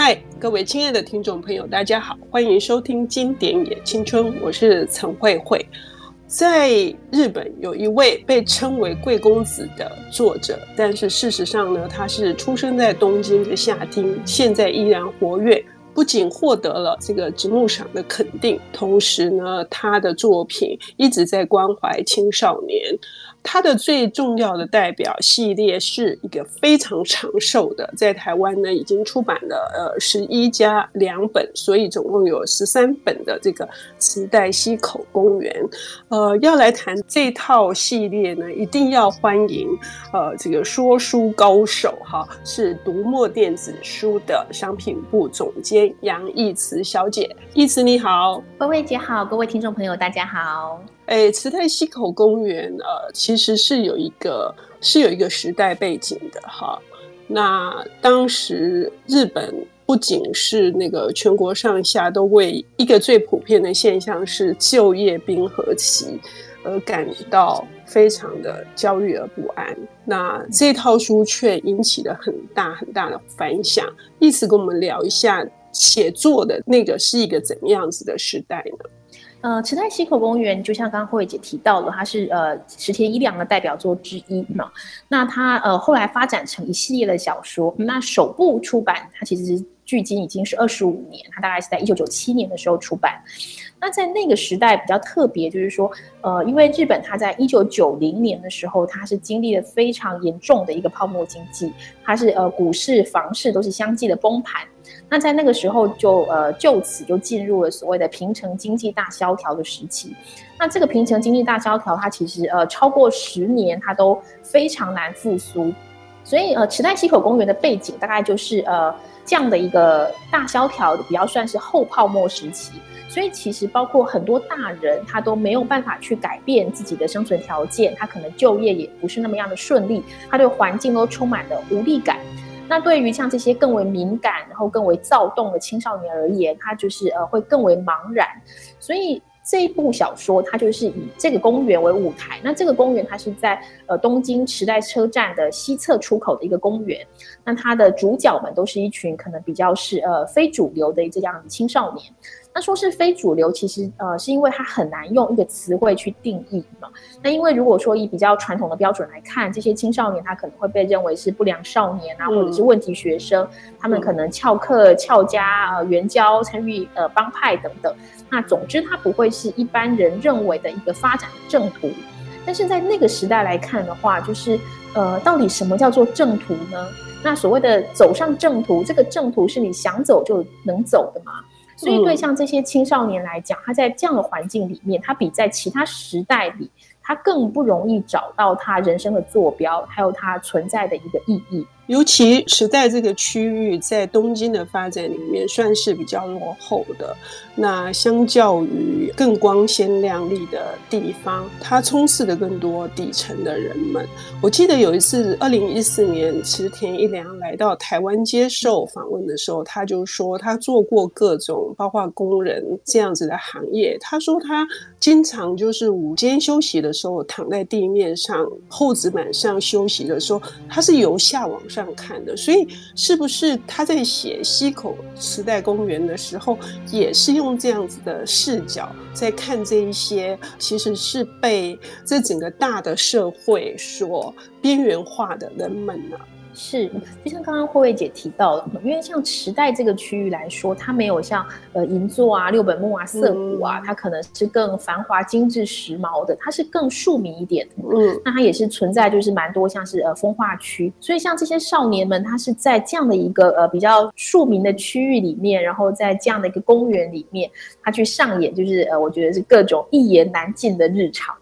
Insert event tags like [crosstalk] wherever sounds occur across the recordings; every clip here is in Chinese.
嗨，各位亲爱的听众朋友，大家好，欢迎收听《经典也青春》，我是陈慧慧。在日本有一位被称为贵公子的作者，但是事实上呢，他是出生在东京的下町，现在依然活跃。不仅获得了这个直木赏的肯定，同时呢，他的作品一直在关怀青少年。它的最重要的代表系列是一个非常长寿的，在台湾呢已经出版了呃十一加两本，所以总共有十三本的这个磁带溪口公园。呃，要来谈这套系列呢，一定要欢迎呃这个说书高手哈，是读墨电子书的商品部总监杨奕慈小姐。奕慈你好，薇薇姐好，各位听众朋友大家好。哎，池袋西口公园呃，其实是有一个是有一个时代背景的哈。那当时日本不仅是那个全国上下都为一个最普遍的现象是就业冰河期而感到非常的焦虑而不安。那这套书却引起了很大很大的反响。意思跟我们聊一下写作的那个是一个怎么样子的时代呢？呃，池袋溪口公园就像刚刚慧姐提到了，它是呃池田一良的代表作之一嘛。那它呃后来发展成一系列的小说，那首部出版它其实距今已经是二十五年，它大概是在一九九七年的时候出版。那在那个时代比较特别，就是说呃，因为日本它在一九九零年的时候，它是经历了非常严重的一个泡沫经济，它是呃股市、房市都是相继的崩盘。那在那个时候就呃就此就进入了所谓的平成经济大萧条的时期。那这个平成经济大萧条，它其实呃超过十年，它都非常难复苏。所以呃池袋西口公园的背景大概就是呃这样的一个大萧条，比较算是后泡沫时期。所以其实包括很多大人，他都没有办法去改变自己的生存条件，他可能就业也不是那么样的顺利，他对环境都充满了无力感。那对于像这些更为敏感，然后更为躁动的青少年而言，他就是呃会更为茫然。所以这一部小说，它就是以这个公园为舞台。那这个公园它是在呃东京池袋车站的西侧出口的一个公园。那它的主角们都是一群可能比较是呃非主流的这样青少年。那说是非主流，其实呃是因为它很难用一个词汇去定义嘛。那因为如果说以比较传统的标准来看，这些青少年他可能会被认为是不良少年啊，或者是问题学生，嗯、他们可能翘课、翘家、呃援交、参与呃帮派等等。那总之，他不会是一般人认为的一个发展的正途。但是在那个时代来看的话，就是呃，到底什么叫做正途呢？那所谓的走上正途，这个正途是你想走就能走的吗？所以，对像这些青少年来讲，他在这样的环境里面，他比在其他时代里，他更不容易找到他人生的坐标，还有他存在的一个意义。尤其时代这个区域在东京的发展里面算是比较落后的。那相较于更光鲜亮丽的地方，它充斥着更多底层的人们。我记得有一次，二零一四年池田一良来到台湾接受访问的时候，他就说他做过各种包括工人这样子的行业。他说他经常就是午间休息的时候躺在地面上厚纸板上休息的时候，他是由下往上。这样看的，所以是不是他在写溪口时代公园的时候，也是用这样子的视角在看这一些，其实是被这整个大的社会所边缘化的人们呢？是，就像刚刚慧慧姐提到的，因为像池袋这个区域来说，它没有像呃银座啊、六本木啊、涩谷啊，它可能是更繁华、精致、时髦的，它是更庶民一点的。嗯，那它也是存在就是蛮多像是呃风化区，所以像这些少年们，他是在这样的一个呃比较庶民的区域里面，然后在这样的一个公园里面，他去上演就是呃我觉得是各种一言难尽的日常。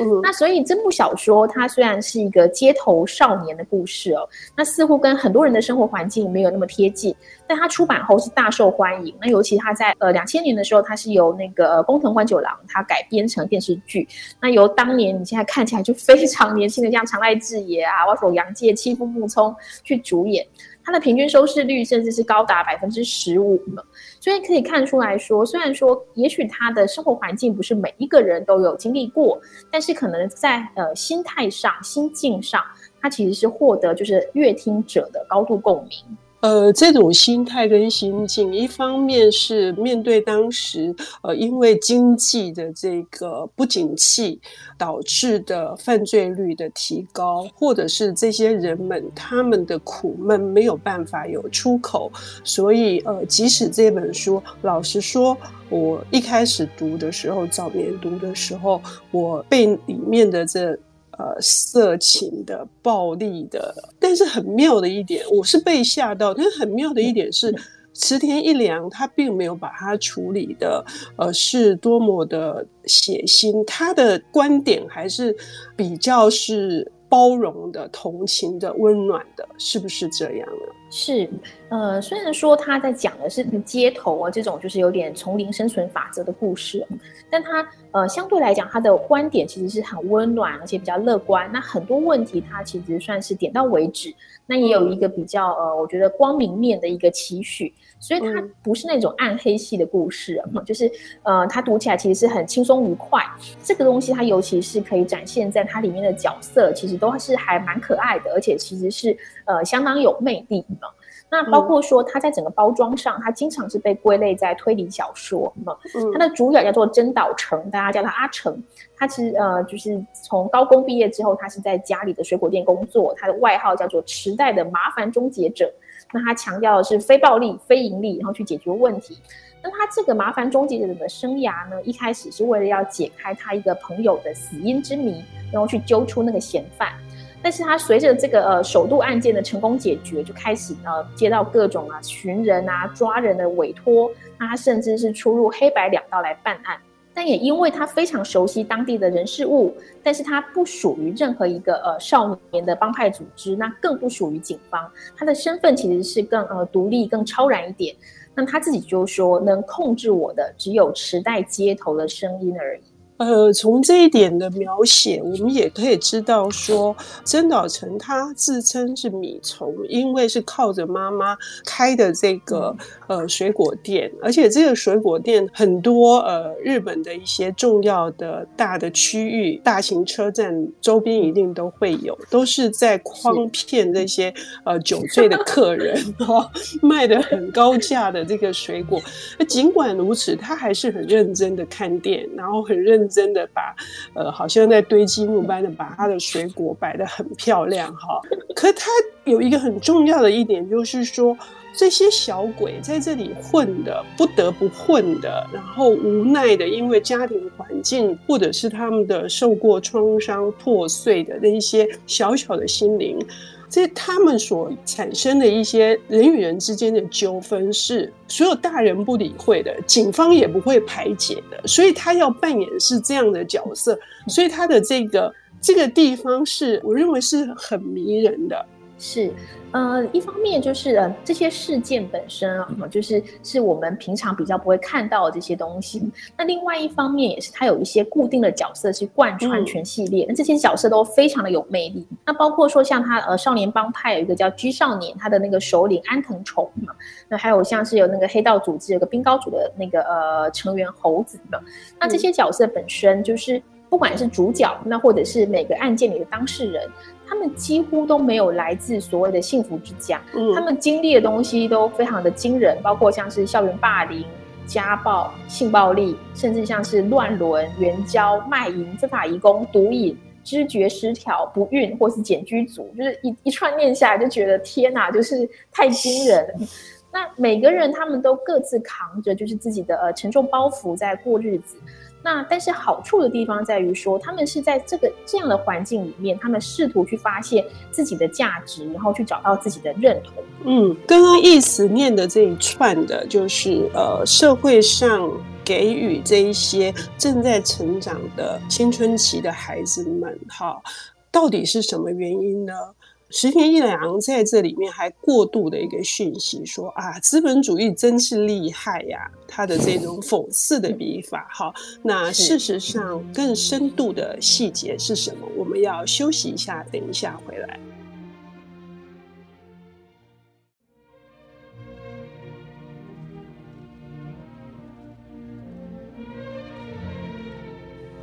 嗯，那所以这部小说它虽然是一个街头少年的故事哦，那似乎跟很多人的生活环境没有那么贴近，但他出版后是大受欢迎。那尤其他在呃两千年的时候，他是由那个呃宫藤官九郎他改编成电视剧。那由当年你现在看起来就非常年轻的像长濑智也啊、外所洋介、七夫木聪去主演，它的平均收视率甚至是高达百分之十五了。所以可以看出来说，虽然说也许他的生活环境不是每一个人都有经历过，但是可能在呃心态上、心境上。他其实是获得就是乐听者的高度共鸣。呃，这种心态跟心境，一方面是面对当时呃因为经济的这个不景气导致的犯罪率的提高，或者是这些人们他们的苦闷没有办法有出口，所以呃，即使这本书，老实说，我一开始读的时候，早年读的时候，我被里面的这。呃，色情的、暴力的，但是很妙的一点，我是被吓到。但是很妙的一点是，池田一良他并没有把它处理的，呃，是多么的血腥。他的观点还是比较是包容的、同情的、温暖的，是不是这样呢？是，呃，虽然说他在讲的是街头啊这种就是有点丛林生存法则的故事，但他呃相对来讲他的观点其实是很温暖而且比较乐观。那很多问题他其实算是点到为止，那也有一个比较呃我觉得光明面的一个期许，所以他不是那种暗黑系的故事，嗯、就是呃他读起来其实是很轻松愉快。这个东西它尤其是可以展现在它里面的角色，其实都是还蛮可爱的，而且其实是呃相当有魅力。那包括说，它在整个包装上，它经常是被归类在推理小说。嗯，它的主角叫做真岛成，大家叫他阿成。他其实呃，就是从高工毕业之后，他是在家里的水果店工作。他的外号叫做“池袋的麻烦终结者”。那他强调的是非暴力、非盈利，然后去解决问题。那他这个麻烦终结者的生涯呢，一开始是为了要解开他一个朋友的死因之谜，然后去揪出那个嫌犯。但是他随着这个呃首度案件的成功解决，就开始呃接到各种啊寻人啊抓人的委托，那他甚至是出入黑白两道来办案。但也因为他非常熟悉当地的人事物，但是他不属于任何一个呃少年的帮派组织，那更不属于警方。他的身份其实是更呃独立、更超然一点。那他自己就说，能控制我的只有池袋街头的声音而已。呃，从这一点的描写，我们也可以知道说，真岛成他自称是米虫，因为是靠着妈妈开的这个呃水果店，而且这个水果店很多呃日本的一些重要的大的区域、大型车站周边一定都会有，都是在诓骗这些 [laughs] 呃酒醉的客人哈，卖的很高价的这个水果。那尽管如此，他还是很认真的看店，然后很认。真的把，呃，好像在堆积木般的把他的水果摆得很漂亮哈。可他有一个很重要的一点，就是说这些小鬼在这里混的，不得不混的，然后无奈的，因为家庭环境或者是他们的受过创伤破碎的那一些小小的心灵。这他们所产生的一些人与人之间的纠纷，是所有大人不理会的，警方也不会排解的，所以他要扮演是这样的角色，所以他的这个这个地方是我认为是很迷人的，是。呃，一方面就是呃，这些事件本身啊，就是是我们平常比较不会看到的这些东西。那另外一方面也是，它有一些固定的角色去贯穿全系列，那这些角色都非常的有魅力。那包括说像他呃，少年帮派有一个叫居少年，他的那个首领安藤崇嘛，那还有像是有那个黑道组织有个冰糕组的那个呃成员猴子嘛，那这些角色本身就是不管是主角，那或者是每个案件里的当事人。他们几乎都没有来自所谓的幸福之家，嗯，他们经历的东西都非常的惊人，包括像是校园霸凌、家暴、性暴力，甚至像是乱伦、援交、卖淫、非法移工、毒瘾、知觉失调、不孕或是茧居族，就是一 [laughs] 一串念下来就觉得天哪，就是太惊人了。那每个人他们都各自扛着就是自己的呃沉重包袱在过日子。那但是好处的地方在于说，他们是在这个这样的环境里面，他们试图去发现自己的价值，然后去找到自己的认同。嗯，刚刚意思念的这一串的，就是呃，社会上给予这一些正在成长的青春期的孩子们，哈，到底是什么原因呢？石田一郎在这里面还过度的一个讯息说啊，资本主义真是厉害呀！他的这种讽刺的笔法，哈，那事实上更深度的细节是什么？我们要休息一下，等一下回来。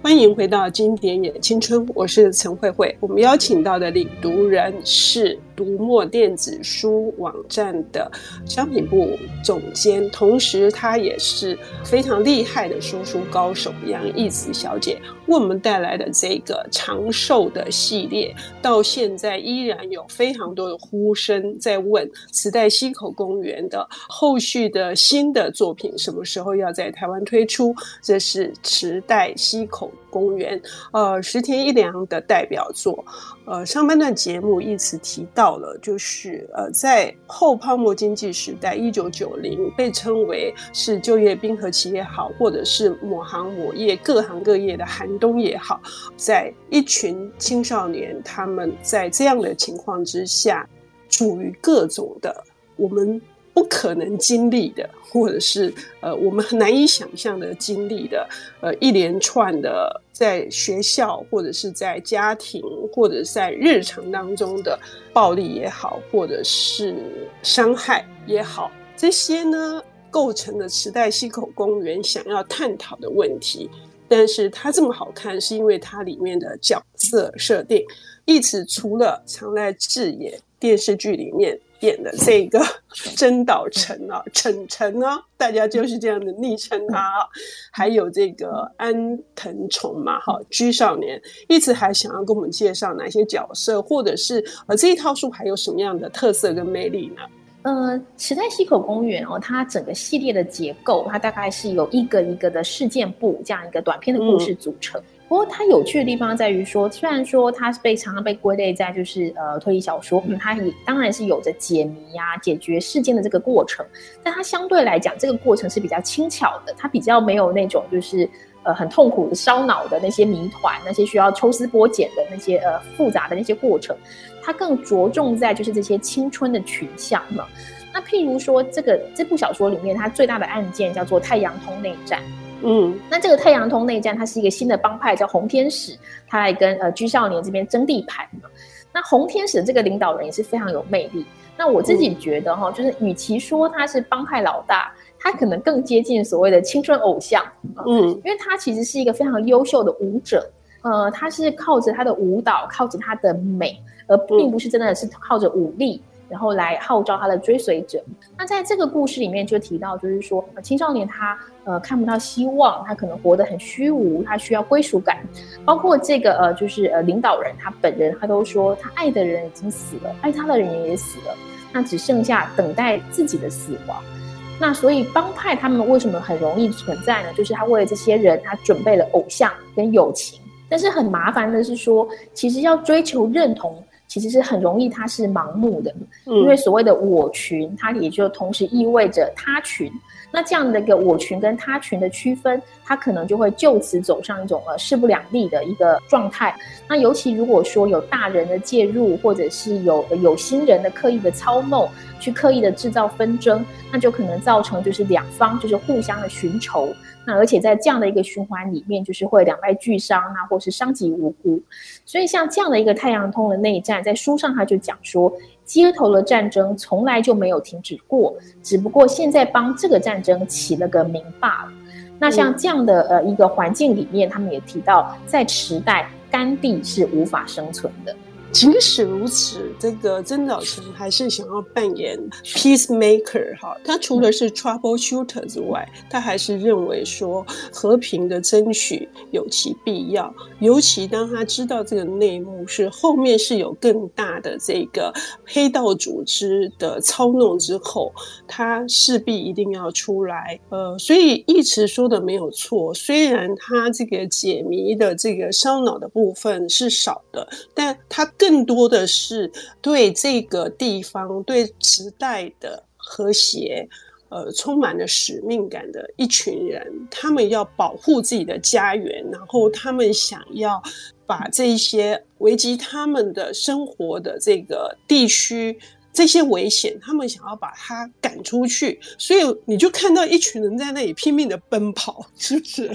欢迎回到经典也青春，我是陈慧慧。我们邀请到的领读人是读墨电子书网站的商品部总监，同时她也是非常厉害的说书高手杨艺慈小姐，为我们带来的这个长寿的系列，到现在依然有非常多的呼声在问池袋西口公园的后续的新的作品什么时候要在台湾推出？这是池袋西口公园，呃，石田一良的代表作。呃，上半段节目一直提到到了，就是呃，在后泡沫经济时代，一九九零被称为是就业冰河期也好，或者是某行某业各行各业的寒冬也好，在一群青少年，他们在这样的情况之下，处于各种的我们。不可能经历的，或者是呃，我们很难以想象的经历的，呃，一连串的在学校或者是在家庭或者在日常当中的暴力也好，或者是伤害也好，这些呢，构成了池袋西口公园想要探讨的问题。但是它这么好看，是因为它里面的角色设定，一直除了常在智也电视剧里面。演的这个 [laughs] 真岛城啊，城城啊，大家就是这样的昵称他啊。还有这个安藤崇嘛，哈，居少年一直还想要跟我们介绍哪些角色，或者是呃这一套书还有什么样的特色跟魅力呢？呃，池袋西口公园哦，它整个系列的结构，它大概是由一个一个的事件簿这样一个短篇的故事组成。嗯不过它有趣的地方在于说，虽然说它是被常常被归类在就是呃推理小说，嗯，它也当然是有着解谜呀、啊、解决事件的这个过程，但它相对来讲，这个过程是比较轻巧的，它比较没有那种就是呃很痛苦的烧脑的那些谜团，那些需要抽丝剥茧的那些呃复杂的那些过程，它更着重在就是这些青春的群像嘛。那譬如说这个这部小说里面，它最大的案件叫做太阳通内战。嗯，那这个太阳通内战，它是一个新的帮派，叫红天使，他来跟呃居少年这边争地盘嘛。那红天使这个领导人也是非常有魅力。那我自己觉得哈，就是与其说他是帮派老大，他可能更接近所谓的青春偶像。嗯，因为他其实是一个非常优秀的舞者，呃，他是靠着他的舞蹈，靠着他的美，而并不是真的是靠着武力。然后来号召他的追随者。那在这个故事里面就提到，就是说青少年他呃看不到希望，他可能活得很虚无，他需要归属感。包括这个呃就是呃领导人他本人，他都说他爱的人已经死了，爱他的人也死了，那只剩下等待自己的死亡。那所以帮派他们为什么很容易存在呢？就是他为了这些人，他准备了偶像跟友情。但是很麻烦的是说，其实要追求认同。其实是很容易，它是盲目的，因为所谓的我群，它也就同时意味着他群。那这样的一个我群跟他群的区分，它可能就会就此走上一种呃势不两立的一个状态。那尤其如果说有大人的介入，或者是有有心人的刻意的操弄，去刻意的制造纷争，那就可能造成就是两方就是互相的寻仇。那而且在这样的一个循环里面，就是会两败俱伤啊，或是伤及无辜。所以像这样的一个太阳通的内战，在书上他就讲说，街头的战争从来就没有停止过，只不过现在帮这个战争起了个名罢了。那像这样的呃一个环境里面，他们也提到，在池袋甘地是无法生存的。即使如此，这个曾早成还是想要扮演 peacemaker 哈。他除了是 troubleshooter 之外，他还是认为说和平的争取有其必要。尤其当他知道这个内幕是后面是有更大的这个黑道组织的操弄之后，他势必一定要出来。呃，所以一直说的没有错。虽然他这个解谜的这个烧脑的部分是少的，但他。更多的是对这个地方、对时代的和谐，呃，充满了使命感的一群人。他们要保护自己的家园，然后他们想要把这些危及他们的生活的这个地区、这些危险，他们想要把它赶出去。所以你就看到一群人在那里拼命的奔跑，是不是？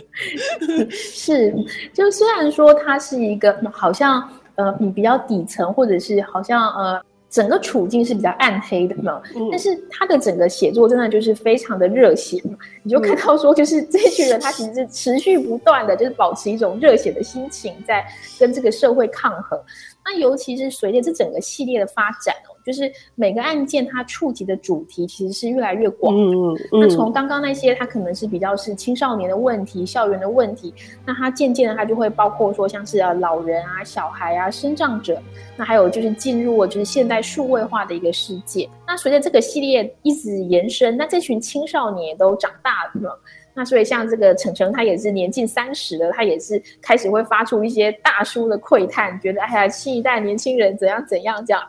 [laughs] 是。就虽然说它是一个好像。呃，你比较底层，或者是好像呃，整个处境是比较暗黑的嘛。嗯、但是他的整个写作真的就是非常的热血嘛。你就看到说，就是这群人他其实是持续不断的，就是保持一种热血的心情，在跟这个社会抗衡。那尤其是随着这整个系列的发展哦，就是每个案件它触及的主题其实是越来越广。嗯嗯。那从刚刚那些，它可能是比较是青少年的问题、校园的问题，那它渐渐的它就会包括说像是呃老人啊、小孩啊、身障者，那还有就是进入了就是现代数位化的一个世界。那随着这个系列一直延伸，那这群青少年也都长大了。那所以像这个成成，他也是年近三十了，他也是开始会发出一些大叔的喟叹，觉得哎呀，新一代年轻人怎样怎样这样。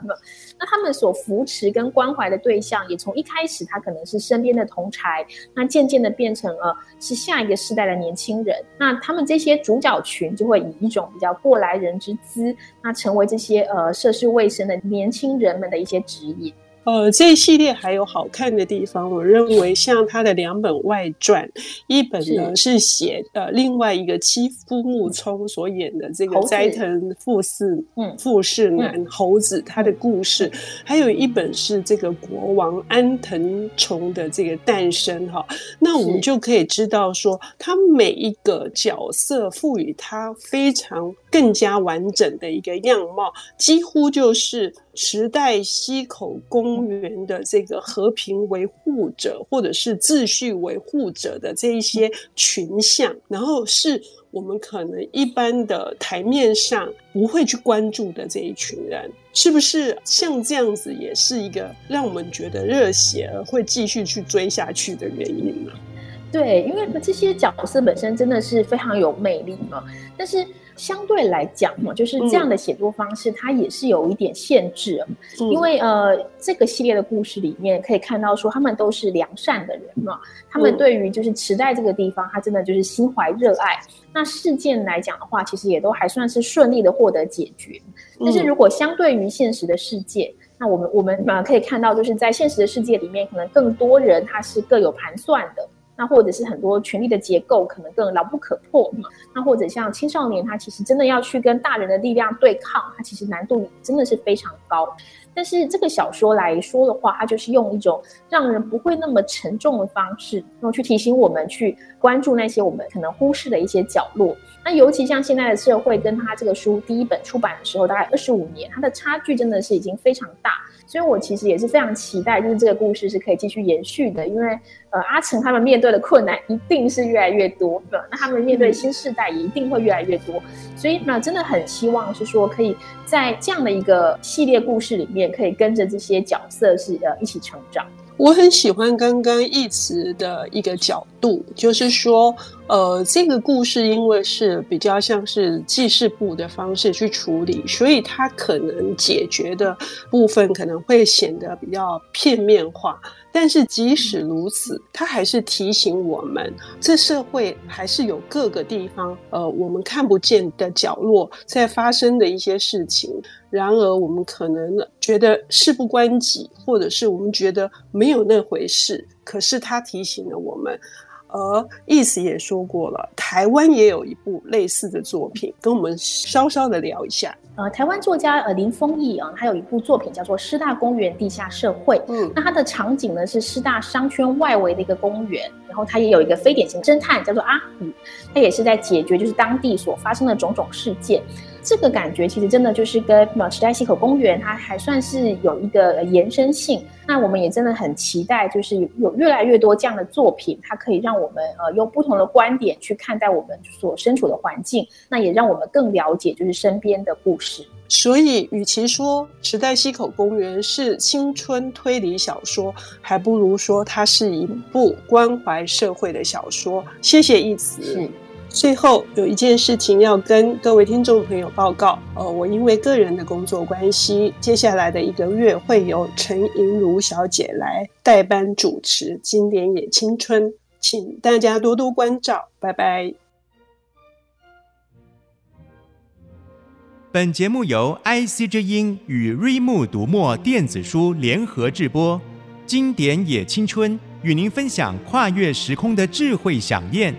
那他们所扶持跟关怀的对象，也从一开始他可能是身边的同侪，那渐渐的变成了是下一个世代的年轻人。那他们这些主角群就会以一种比较过来人之姿，那成为这些呃涉世未深的年轻人们的一些指引。呃，这一系列还有好看的地方，我认为像他的两本外传，一本呢是写呃另外一个妻夫木聪所演的这个斋藤富士嗯富士男猴子他的故事，还有一本是这个国王安藤崇的这个诞生哈。那我们就可以知道说，他每一个角色赋予他非常更加完整的一个样貌，几乎就是。池袋西口公园的这个和平维护者，或者是秩序维护者的这一些群像，然后是我们可能一般的台面上不会去关注的这一群人，是不是像这样子，也是一个让我们觉得热血而会继续去追下去的原因呢？对，因为这些角色本身真的是非常有魅力嘛，但是。相对来讲嘛，就是这样的写作方式，它也是有一点限制。嗯、因为呃，这个系列的故事里面可以看到说，他们都是良善的人嘛，他们对于就是池袋这个地方，他真的就是心怀热爱。那事件来讲的话，其实也都还算是顺利的获得解决。但是如果相对于现实的世界，那我们我们呃可以看到，就是在现实的世界里面，可能更多人他是各有盘算的。那或者是很多权力的结构可能更牢不可破嘛。那或者像青少年，他其实真的要去跟大人的力量对抗，他其实难度真的是非常高。但是这个小说来说的话，它就是用一种让人不会那么沉重的方式，然后去提醒我们去关注那些我们可能忽视的一些角落。那尤其像现在的社会，跟他这个书第一本出版的时候，大概二十五年，它的差距真的是已经非常大。所以，我其实也是非常期待，就是这个故事是可以继续延续的，因为呃，阿成他们面对的困难一定是越来越多的，那他们面对新世代也一定会越来越多。所以那，真的很希望是说，可以在这样的一个系列故事里面，可以跟着这些角色是呃一起成长。我很喜欢刚刚义慈的一个角度，就是说，呃，这个故事因为是比较像是记事簿的方式去处理，所以它可能解决的部分可能会显得比较片面化。但是即使如此，它还是提醒我们，这社会还是有各个地方，呃，我们看不见的角落在发生的一些事情。然而，我们可能觉得事不关己，或者是我们觉得没有那回事。可是，它提醒了我们。而意思也说过了，台湾也有一部类似的作品，跟我们稍稍的聊一下。呃，台湾作家呃林峰毅啊，他有一部作品叫做《师大公园地下社会》。嗯，那它的场景呢是师大商圈外围的一个公园，然后他也有一个非典型侦探叫做阿虎，他也是在解决就是当地所发生的种种事件。这个感觉其实真的就是跟呃池袋西口公园，它还算是有一个延伸性。那我们也真的很期待，就是有越来越多这样的作品，它可以让我们呃用不同的观点去看待我们所身处的环境，那也让我们更了解就是身边的故事。所以，与其说池袋西口公园是青春推理小说，还不如说它是一部关怀社会的小说。谢谢义慈。最后有一件事情要跟各位听众朋友报告，呃，我因为个人的工作关系，接下来的一个月会由陈莹如小姐来代班主持《经典也青春》，请大家多多关照，拜拜。本节目由 IC 之音与瑞木读墨电子书联合制播，《经典也青春》与您分享跨越时空的智慧饗宴。